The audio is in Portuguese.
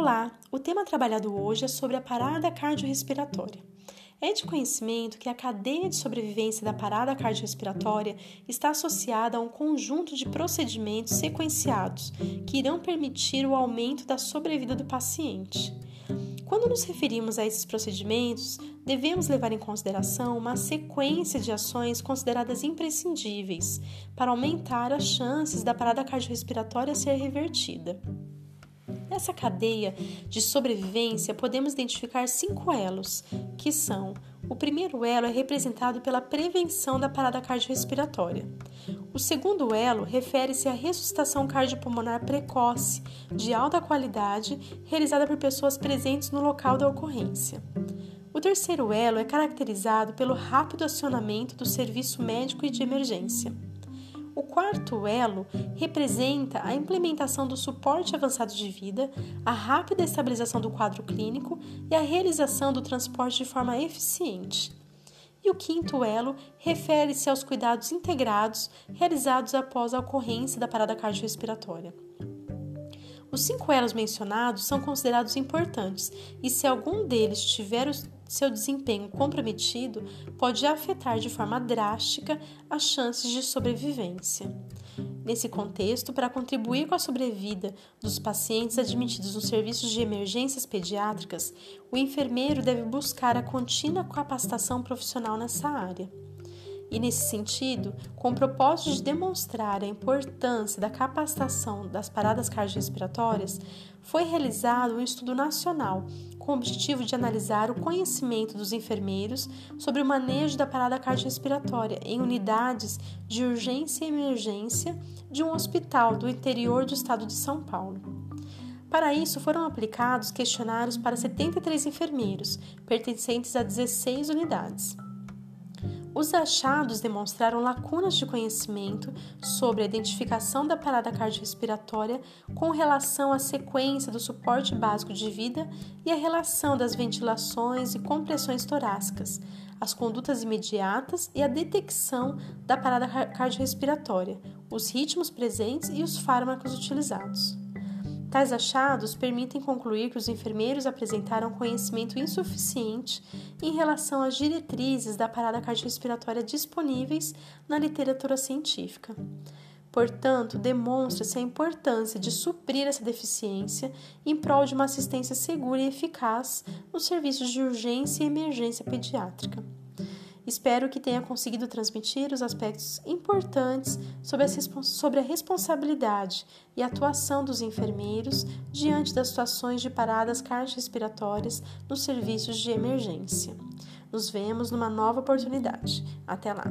Olá, o tema trabalhado hoje é sobre a parada cardiorrespiratória. É de conhecimento que a cadeia de sobrevivência da parada cardiorrespiratória está associada a um conjunto de procedimentos sequenciados que irão permitir o aumento da sobrevida do paciente. Quando nos referimos a esses procedimentos, devemos levar em consideração uma sequência de ações consideradas imprescindíveis para aumentar as chances da parada cardiorrespiratória ser revertida. Nessa cadeia de sobrevivência, podemos identificar cinco elos, que são: o primeiro elo é representado pela prevenção da parada cardiorrespiratória. O segundo elo refere-se à ressuscitação cardiopulmonar precoce, de alta qualidade, realizada por pessoas presentes no local da ocorrência. O terceiro elo é caracterizado pelo rápido acionamento do serviço médico e de emergência. O quarto elo representa a implementação do suporte avançado de vida, a rápida estabilização do quadro clínico e a realização do transporte de forma eficiente. E o quinto elo refere-se aos cuidados integrados realizados após a ocorrência da parada cardiorrespiratória. Os cinco elos mencionados são considerados importantes e, se algum deles tiver o seu desempenho comprometido, pode afetar de forma drástica as chances de sobrevivência. Nesse contexto, para contribuir com a sobrevida dos pacientes admitidos nos serviços de emergências pediátricas, o enfermeiro deve buscar a contínua capacitação profissional nessa área. E nesse sentido, com o propósito de demonstrar a importância da capacitação das paradas cardiorrespiratórias, foi realizado um estudo nacional com o objetivo de analisar o conhecimento dos enfermeiros sobre o manejo da parada cardiorrespiratória em unidades de urgência e emergência de um hospital do interior do estado de São Paulo. Para isso, foram aplicados questionários para 73 enfermeiros, pertencentes a 16 unidades. Os achados demonstraram lacunas de conhecimento sobre a identificação da parada cardiorrespiratória com relação à sequência do suporte básico de vida e a relação das ventilações e compressões torácicas, as condutas imediatas e a detecção da parada cardiorrespiratória, os ritmos presentes e os fármacos utilizados. Tais achados permitem concluir que os enfermeiros apresentaram conhecimento insuficiente em relação às diretrizes da parada cardiorrespiratória disponíveis na literatura científica. Portanto, demonstra-se a importância de suprir essa deficiência em prol de uma assistência segura e eficaz nos serviços de urgência e emergência pediátrica. Espero que tenha conseguido transmitir os aspectos importantes sobre a, responsabilidade e atuação dos enfermeiros diante das situações de paradas cardiorrespiratórias nos serviços de emergência. Nos vemos numa nova oportunidade. Até lá!